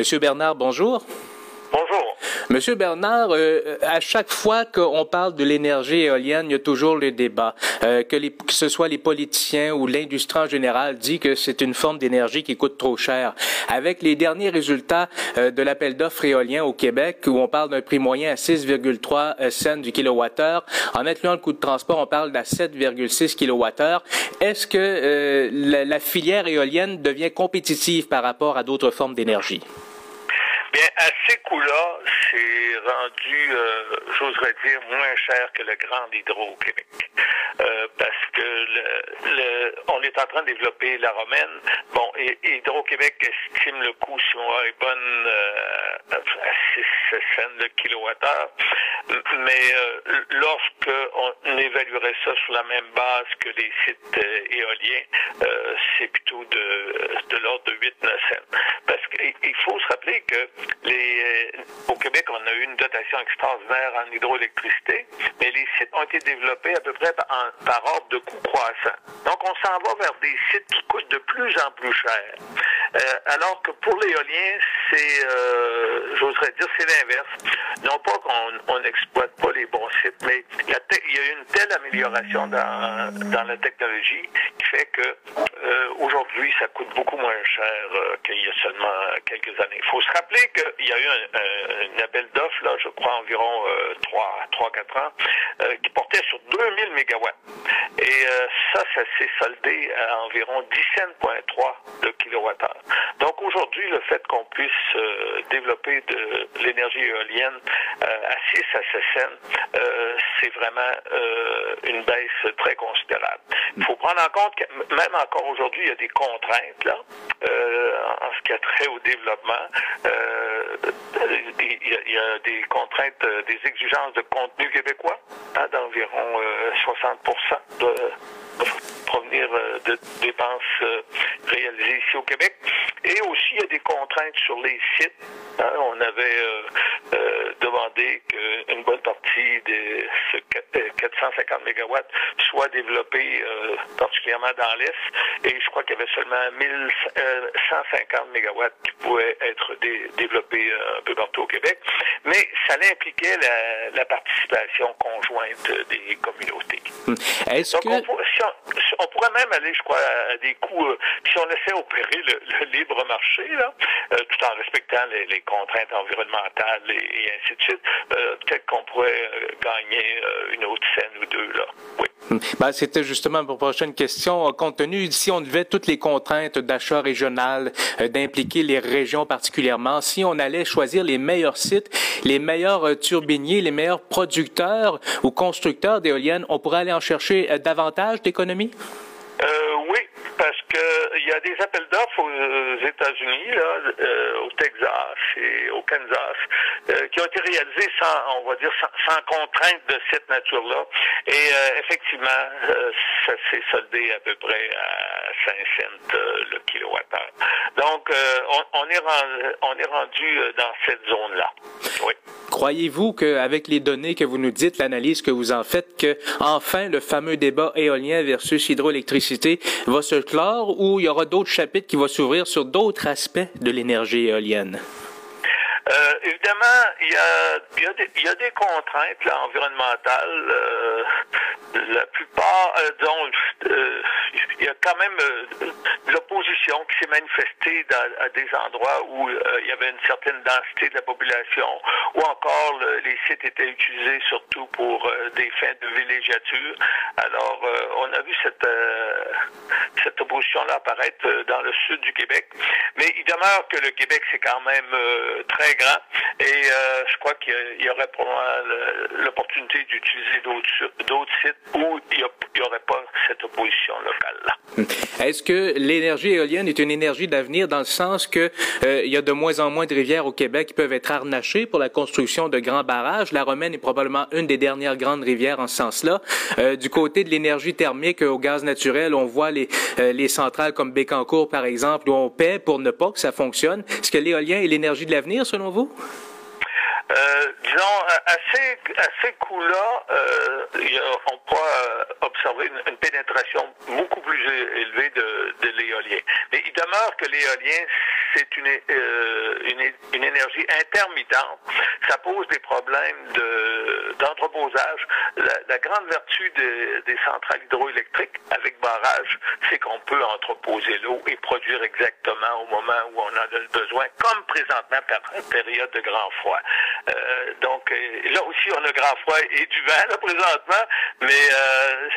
Monsieur Bernard, bonjour. Bonjour. Monsieur Bernard, euh, à chaque fois qu'on parle de l'énergie éolienne, il y a toujours le débat. Euh, que, les, que, ce soit les politiciens ou l'industrie en général dit que c'est une forme d'énergie qui coûte trop cher. Avec les derniers résultats euh, de l'appel d'offres éolien au Québec, où on parle d'un prix moyen à 6,3 cents du kilowattheure, en incluant le coût de transport, on parle d'à 7,6 kilowattheures. Est-ce que la, la filière éolienne devient compétitive par rapport à d'autres formes d'énergie? Bien, à ces coûts-là, c'est rendu, euh, j'oserais dire, moins cher que le Grand Hydro au Québec. Euh, parce que le, le, on est en train de développer la romaine. Bon, Hydro-Québec estime le coût, si on est bonne, euh, à 6 cents le kilowattheure. Mais euh, lorsque on évaluerait ça sur la même base que les sites euh, éoliens, euh, c'est plutôt de, de l'ordre de 8-9 cents. Qu'il faut se rappeler que les, au Québec, on a eu une dotation extraordinaire en hydroélectricité, mais les sites ont été développés à peu près par ordre de coût croissant. Donc, on s'en va vers des sites qui coûtent de plus en plus cher. Euh, alors que pour l'éolien, c'est, euh, j'oserais dire, c'est l'inverse. Non pas qu'on n'exploite pas les bons sites, mais il y, a a une telle amélioration dans, dans la technologie qui fait que euh, aujourd'hui, ça coûte beaucoup moins cher euh, qu'il y a seulement quelques années. Il faut se rappeler qu'il y a eu un, un, appel d'offres, là, je crois environ euh, 3-4 ans, euh, qui portait sur 2000 mégawatts. Et ça, ça s'est soldé à environ 17,3 de kilowattheure. Donc aujourd'hui, le fait qu'on puisse euh, développer de l'énergie éolienne à 6 à 7 cents, c'est vraiment une baisse très considérable. Il faut prendre en compte que même encore aujourd'hui, il y a des contraintes là, en ce qui a trait au développement. Il y, a, il y, a, des contraintes, des exigences de contenu québécois hein, d'environ 60 de provenir de dépenses réalisées ici au Québec. Et aussi, il y a des contraintes sur les sites. Hein, on avait euh, euh, demandé qu'une bonne partie de ce 450 mégawatts soit développée euh, particulièrement dans l'Est. Et je crois qu'il y avait seulement 1150 mégawatts qui pouvaient être dé développés un peu partout au Québec. Mais ça impliquait la, la participation conjointe des communautés. Est-ce que... On, si on, si on, pourrait même aller, je crois, à des coûts, euh, si on laissait opérer le, le libre marché, là, euh, tout en respectant les, les contraintes environnementales et, et, ainsi de suite, euh, peut-être qu'on pourrait gagner une autre scène ou deux, là. Oui. Ben, C'était justement ma prochaine question. Compte tenu, si on devait toutes les contraintes d'achat régional, d'impliquer les régions particulièrement, si on allait choisir les meilleurs sites, les meilleurs turbiniers, les meilleurs producteurs ou constructeurs d'éoliennes, on pourrait aller en chercher davantage d'économies? Euh, oui, parce que il y a des appels d'offres aux États-Unis, euh, au Texas et au Kansas, euh, qui ont été réalisés sans, on va dire, sans, sans contrainte de cette nature-là. Et euh, effectivement, ça s'est soldé à peu près à 5 kilowattheure. Donc, on, on, est on est rendu dans cette zone-là. Oui. Croyez-vous qu'avec les données que vous nous dites, l'analyse que vous en faites, que enfin le fameux débat éolien versus hydroélectricité va se clore ou il y aura d'autres chapitres qui vont s'ouvrir sur d'autres aspects de l'énergie éolienne? Euh, évidemment, il y a, y a, y a des contraintes là, environnementales. Euh, la plupart, euh, dont il y a quand même l'opposition qui s'est manifestée à des endroits où il y avait une certaine densité de la population, ou encore le, les sites étaient utilisés surtout pour des fins de villégiature. Alors, on a vu cette, cette opposition-là apparaître dans le sud du Québec. Mais il demeure que le Québec, c'est quand même très et euh, je crois qu'il y, aurait probablement l'opportunité d'utiliser d'autres sites où il n'y aurait pas cette opposition locale-là. Est-ce que l'énergie éolienne est une énergie d'avenir dans le sens que euh, il y a de moins en moins de rivières au Québec qui peuvent être harnachées pour la construction de grands barrages? La Romaine est probablement une des dernières grandes rivières en ce sens-là. Euh, du côté de l'énergie thermique au gaz naturel, on voit les, les centrales comme Bécancour, par exemple, où on paie pour ne pas que ça fonctionne. Est-ce que l'éolien est l'énergie de l'avenir, selon vous? Euh, disons, à ces, à ces coûts-là, euh, on pourra observer une, une, pénétration beaucoup plus élevée de, de l'éolien. Mais il demeure que l'éolien, c'est une, euh, une, une, énergie intermittente. Ça pose des problèmes d'entreposage. De, la, la, grande vertu de, des centrales hydroélectriques avec barrage, c'est qu'on peut entreposer l'eau et produire exactement au moment où on en a le besoin, comme présentement par période de grand froid. Euh, donc euh, là aussi, on a grand froid et du vent là, présentement, mais euh,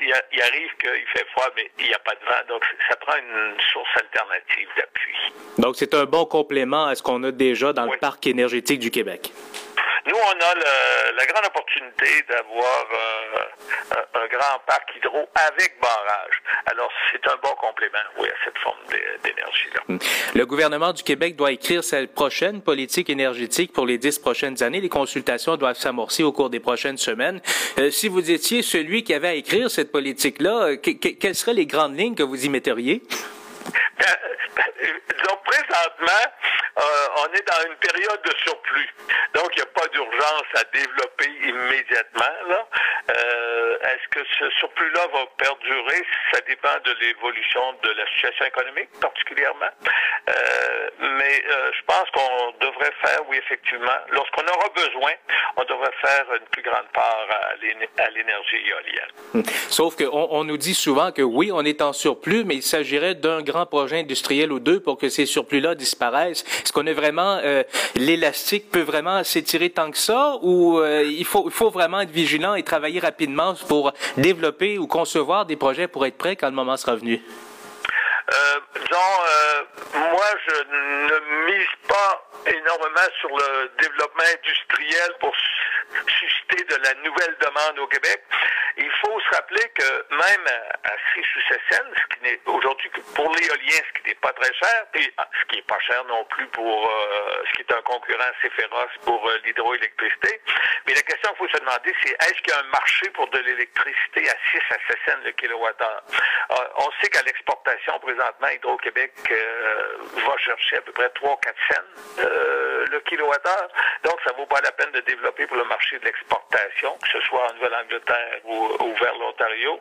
il, il, arrive qu'il fait froid, mais il n'y a pas de vent. Donc ça prend une source alternative d'appui. Donc c'est un bon complément à ce qu'on a déjà dans oui. le parc énergétique du Québec. Nous, on a le, la grande opportunité d'avoir euh, un, un, grand parc hydro avec barrage. Alors, c'est un bon complément, oui, à cette forme d'énergie-là. Le gouvernement du Québec doit écrire sa prochaine politique énergétique pour les dix prochaines années. Les consultations doivent s'amorcer au cours des prochaines semaines. Euh, si vous étiez celui qui avait à écrire cette politique-là, que, que, quelles seraient les grandes lignes que vous y metteriez? Donc, présentement, euh, on est dans une période de surplus. Donc, il n'y a pas d'urgence à développer immédiatement. Là. Euh, Est-ce que ce surplus-là va perdurer? Ça dépend de l'évolution de la situation économique, particulièrement. Euh, mais je pense qu'on devrait faire, oui, effectivement, lorsqu'on aura besoin, on devrait faire une plus grande part à l'énergie éolienne. Sauf qu'on on nous dit souvent que oui, on est en surplus, mais il s'agirait d'un grand projet industriel ou deux pour que ces surplus-là disparaissent. Est-ce qu'on est vraiment euh, l'élastique peut vraiment s'étirer tant que ça, ou euh, il faut il faut vraiment être vigilant et travailler rapidement pour développer ou concevoir des projets pour être prêts quand le moment sera venu? Euh, disons, moi, je ne mise pas énormément sur le développement industriel pour de la nouvelle demande au Québec. Il faut se rappeler que même à Sri-Sucessène, ce qui n'est aujourd'hui pour l'éolien, ce qui n'est pas très cher, et ce qui n'est pas cher non plus pour euh, ce qui est un concurrent assez féroce pour euh, l'hydroélectricité. Mais la question qu'il faut se demander, c'est est-ce qu'il y a un marché pour de l'électricité à 6 à 7 cents le kilowattheure? Euh, on sait qu'à l'exportation, présentement, Hydro-Québec va chercher à peu près 3-4 cents le kilowattheure. Donc, ça vaut pas la peine de développer pour le marché de que ce soit en Nouvelle-Angleterre ou, ou, vers l'Ontario.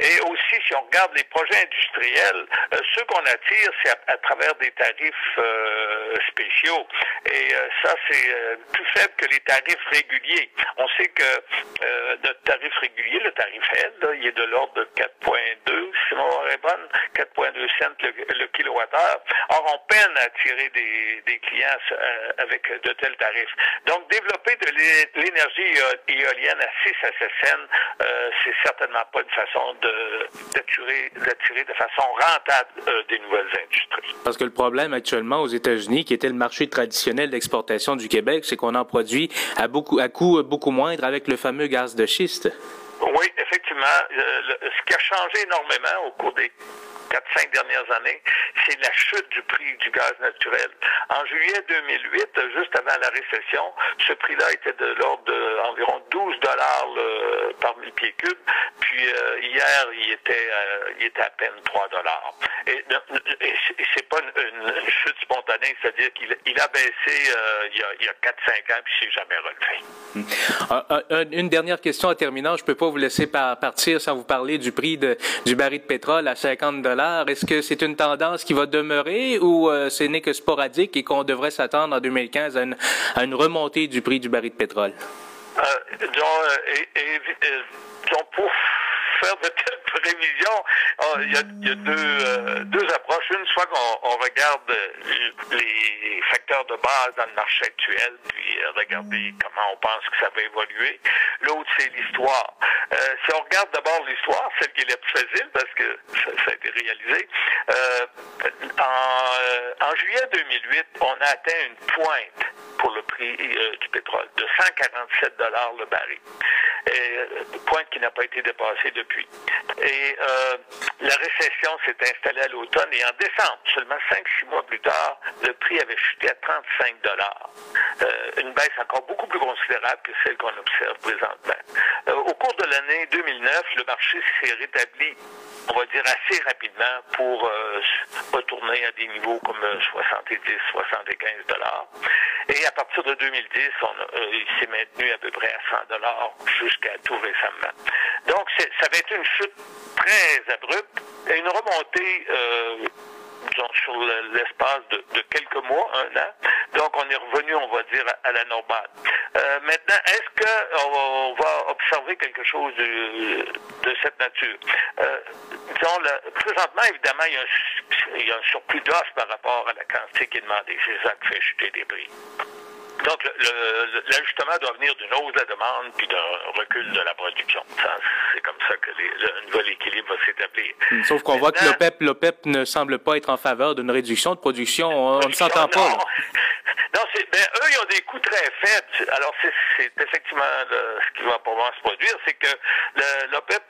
Et aussi, si on regarde les projets industriels, euh, ceux qu'on attire, c'est à, à, travers des tarifs euh, spéciaux. Et euh, ça, c'est plus faible que les tarifs réguliers. On sait que notre tarif régulier, le tarif L, il est de l'ordre de 4,2, si mon est bonne, 4,2 cents le, le kilowattheure. Or, on peine à attirer des, clients avec de tels tarifs. Donc, développer de l'énergie éolienne à 6 à 7 cents, euh, c'est certainement pas une façon d'attirer de, de façon rentable euh, des nouvelles industries. Parce que le problème actuellement aux États-Unis, qui était le marché traditionnel d'exportation du Québec, c'est qu'on en produit à, beaucoup, à coût beaucoup moindre avec le fameux gaz de schiste. Oui, effectivement. Euh, ce qui a changé énormément au cours des 4-5 dernières années, c'est la chute du prix du gaz naturel. En juillet 2008, juste avant la récession, ce prix-là était de l'ordre d'environ 12 dollars par mille pieds cubes. Puis euh, hier, il était, euh, il était à peine 3 dollars. Et, et c'est pas une, chute spontanée, c'est-à-dire qu'il il a baissé euh, il y a, il y a 4-5 ans, puis c'est jamais relevé. Une dernière question en terminant. Je peux pas vous laisser partir sans vous parler du prix du baril de pétrole à 50 dollars est-ce que c'est une tendance qui va demeurer ou euh, ce n'est que sporadique et qu'on devrait s'attendre en 2015 à une, remontée du prix du baril de pétrole? Euh, donc, donc pour faire de telles prévisions, il y a, il y a deux, euh, deux, approches. Une fois qu'on regarde les facteurs de base dans le marché actuel, puis regarder comment on pense que ça va évoluer. L'autre, c'est l'histoire. Euh, si on regarde d'abord l'histoire, celle qui est la plus facile parce que ça, a été réalisé, euh, en, juillet 2008, on a atteint une pointe pour le prix euh, du pétrole de 147 dollars le baril. pointe qui n'a pas été dépassée depuis. Et la récession s'est installée à l'automne et en décembre, seulement 5-6 mois plus tard, le prix avait chuté à 35 dollars. une baisse encore beaucoup plus considérable que celle qu'on observe présentement. au cours de l'année 2009, le marché s'est rétabli on va dire, assez rapidement pour euh, retourner à des niveaux comme 70, euh, 75 dollars. Et à partir de 2010, on, euh, il s'est maintenu à peu près à 100 dollars jusqu'à tout récemment. Donc, ça va être une chute très abrupte et une remontée sur l'espace de, quelques mois, un an. Donc, on est revenu, on va dire, à, la normale. Euh, maintenant, est-ce qu'on va observer quelque chose de, cette nature? Euh, disons, présentement, évidemment, il y, a un, il y a un surplus d'offres par rapport à la quantité qui est demandée. C'est ça qui fait chuter des prix. Donc, l'ajustement doit venir d'une hausse de la demande puis d'un recul de la production. C'est comme ça que le nouvel équilibre va s'établir. Sauf qu'on voit que l'OPEP, l'OPEP ne semble pas être en faveur d'une réduction de production. On, ne s'entend pas. Non, ben, eux, ils ont des coûts très faibles. Alors, c'est effectivement ce qui va probablement se produire, c'est que l'OPEP, euh,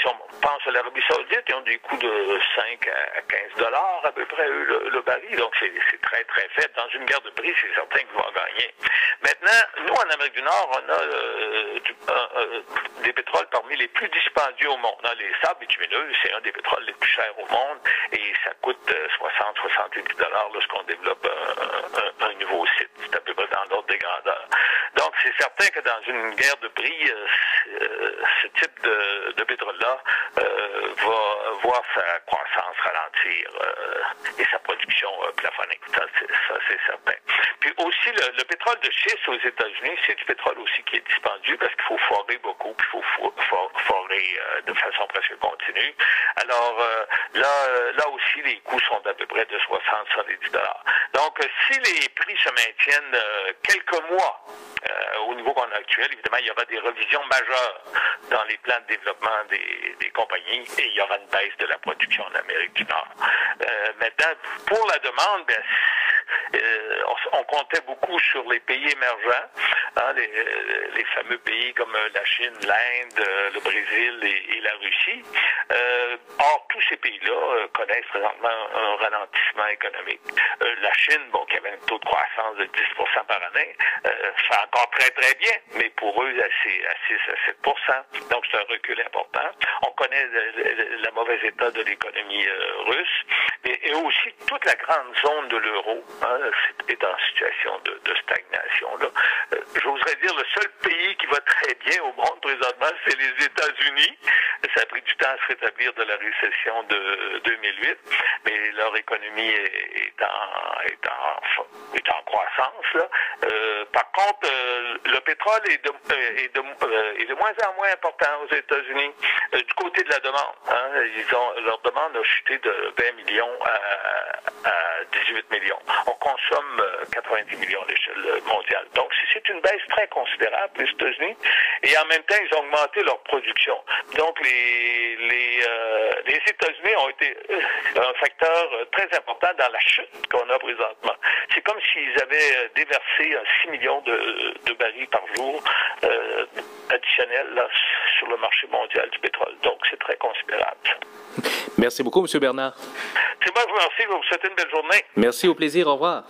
si on pense à l'Arabie Saoudite, ils ont des coûts de 5 à 15 dollars à peu près, le, le baril. Donc, c'est très, très faible. Dans une guerre de prix, c'est certain qu'ils vont gagner. Maintenant, nous, en Amérique du Nord, on a euh, euh, des pétroles parmi les plus dispendieux au monde. On les sables bitumineux, c'est un des pétroles les plus chers au monde et ça coûte 60-70 dollars lorsqu'on développe un, un nouveau site. C'est à peu près dans l'ordre des grandeurs. Donc, c'est certain que dans une guerre de prix, euh, euh, ce type de, pétrole-là euh, va voir sa croissance ralentir et sa production plafonner. Ça, c'est certain. Puis aussi, le, pétrole de schiste aux États-Unis, c'est du pétrole aussi qui est dispendieux parce qu'il faut forer beaucoup, puis il faut forer de façon presque continue. Alors, là, là aussi, les coûts sont d'à peu près de 60-70 dollars. Donc, si les prix se maintiennent quelques mois au niveau qu'on a actuel, évidemment, il y aura des revisions majeures dans les plans de développement des, compagnies et il y aura une baisse de la production en Amérique du Nord. Euh, maintenant, pour la demande, ben, euh, on, comptait beaucoup sur les pays émergents, hein, les, fameux pays comme la Chine, l'Inde, le Brésil et, et la Russie. or, tous ces pays-là connaissent présentement un ralentissement économique. la Chine, bon, qui avait un taux de croissance de 10% par année, fait encore très, très bien, mais pour eux, à 6 à 7 Donc, c'est un recul important. On connaît le, mauvais état de l'économie euh, russe et, aussi toute la grande zone de l'euro hein, est en situation de, stagnation. Euh, j'oserais dire le seul pays qui va très bien au monde présentement, c'est les États-Unis. Ça a pris du temps à se rétablir de la récession de 2008, mais leur économie est, en, est, en, est en croissance. Là. Euh, par contre, euh, le pétrole est de, est, de, est de, moins en moins important aux États-Unis. du côté de la demande, hein, ils ont, leur demande a chuté de 20 millions à 18 millions. On consomme 90 millions à l'échelle mondiale. Donc, c'est une baisse très considérable les États-Unis. Et en même temps, ils ont augmenté leur production. Donc, les, les, euh, les États-Unis ont été euh, un facteur euh, très important dans la chute qu'on a présentement. C'est comme s'ils avaient déversé 6 millions de, de barils par jour euh, additionnels là, sur le marché mondial du pétrole. Donc, c'est très considérable. Merci beaucoup, M. Bernard. C'est moi, je vous remercie. Je vous souhaite une belle Merci, au plaisir. Au revoir.